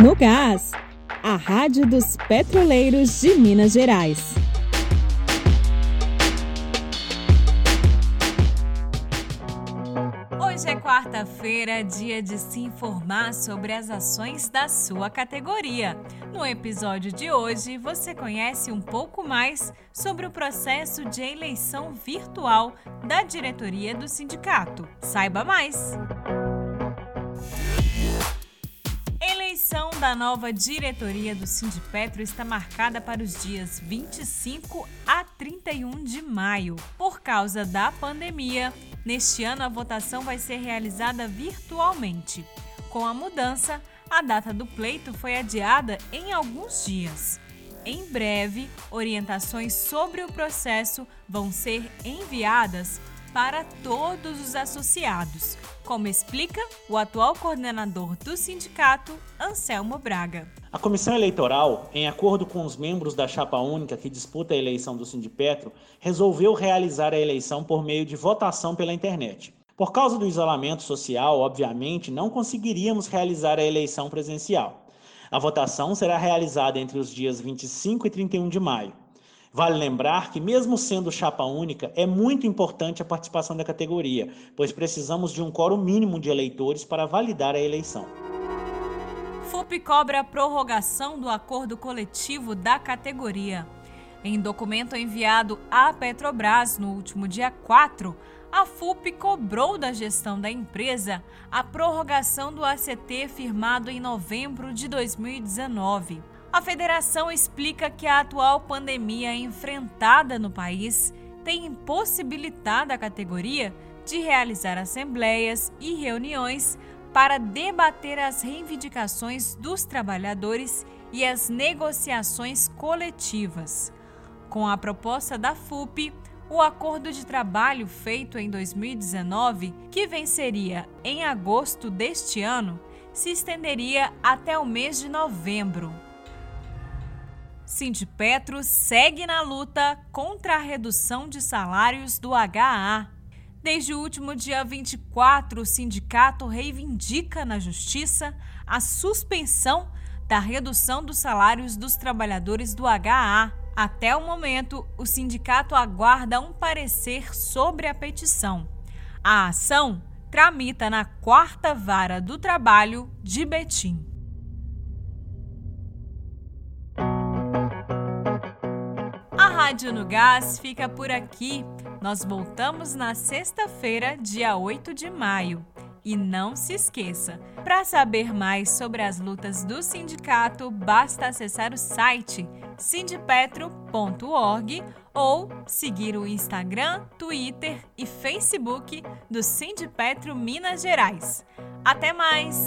No Gás, a Rádio dos Petroleiros de Minas Gerais. Hoje é quarta-feira, dia de se informar sobre as ações da sua categoria. No episódio de hoje, você conhece um pouco mais sobre o processo de eleição virtual da diretoria do sindicato. Saiba mais! Eleição da nova diretoria do Sindipetro está marcada para os dias 25 a 31 de maio. Por causa da pandemia, neste ano a votação vai ser realizada virtualmente. Com a mudança, a data do pleito foi adiada em alguns dias. Em breve, orientações sobre o processo vão ser enviadas para todos os associados, como explica o atual coordenador do sindicato, Anselmo Braga. A comissão eleitoral, em acordo com os membros da chapa única que disputa a eleição do Sindipetro, resolveu realizar a eleição por meio de votação pela internet. Por causa do isolamento social, obviamente, não conseguiríamos realizar a eleição presencial. A votação será realizada entre os dias 25 e 31 de maio. Vale lembrar que, mesmo sendo chapa única, é muito importante a participação da categoria, pois precisamos de um quórum mínimo de eleitores para validar a eleição. FUP cobra a prorrogação do acordo coletivo da categoria. Em documento enviado à Petrobras no último dia 4, a FUP cobrou da gestão da empresa a prorrogação do ACT firmado em novembro de 2019. A federação explica que a atual pandemia enfrentada no país tem impossibilitado a categoria de realizar assembleias e reuniões para debater as reivindicações dos trabalhadores e as negociações coletivas. Com a proposta da FUP, o acordo de trabalho feito em 2019, que venceria em agosto deste ano, se estenderia até o mês de novembro. Sindipetro segue na luta contra a redução de salários do HA. Desde o último dia 24, o sindicato reivindica na Justiça a suspensão da redução dos salários dos trabalhadores do HA. Até o momento, o sindicato aguarda um parecer sobre a petição. A ação tramita na quarta vara do trabalho de Betim. Rádio no Gás fica por aqui. Nós voltamos na sexta-feira, dia 8 de maio. E não se esqueça, para saber mais sobre as lutas do sindicato, basta acessar o site sindipetro.org ou seguir o Instagram, Twitter e Facebook do Sindipetro Minas Gerais. Até mais!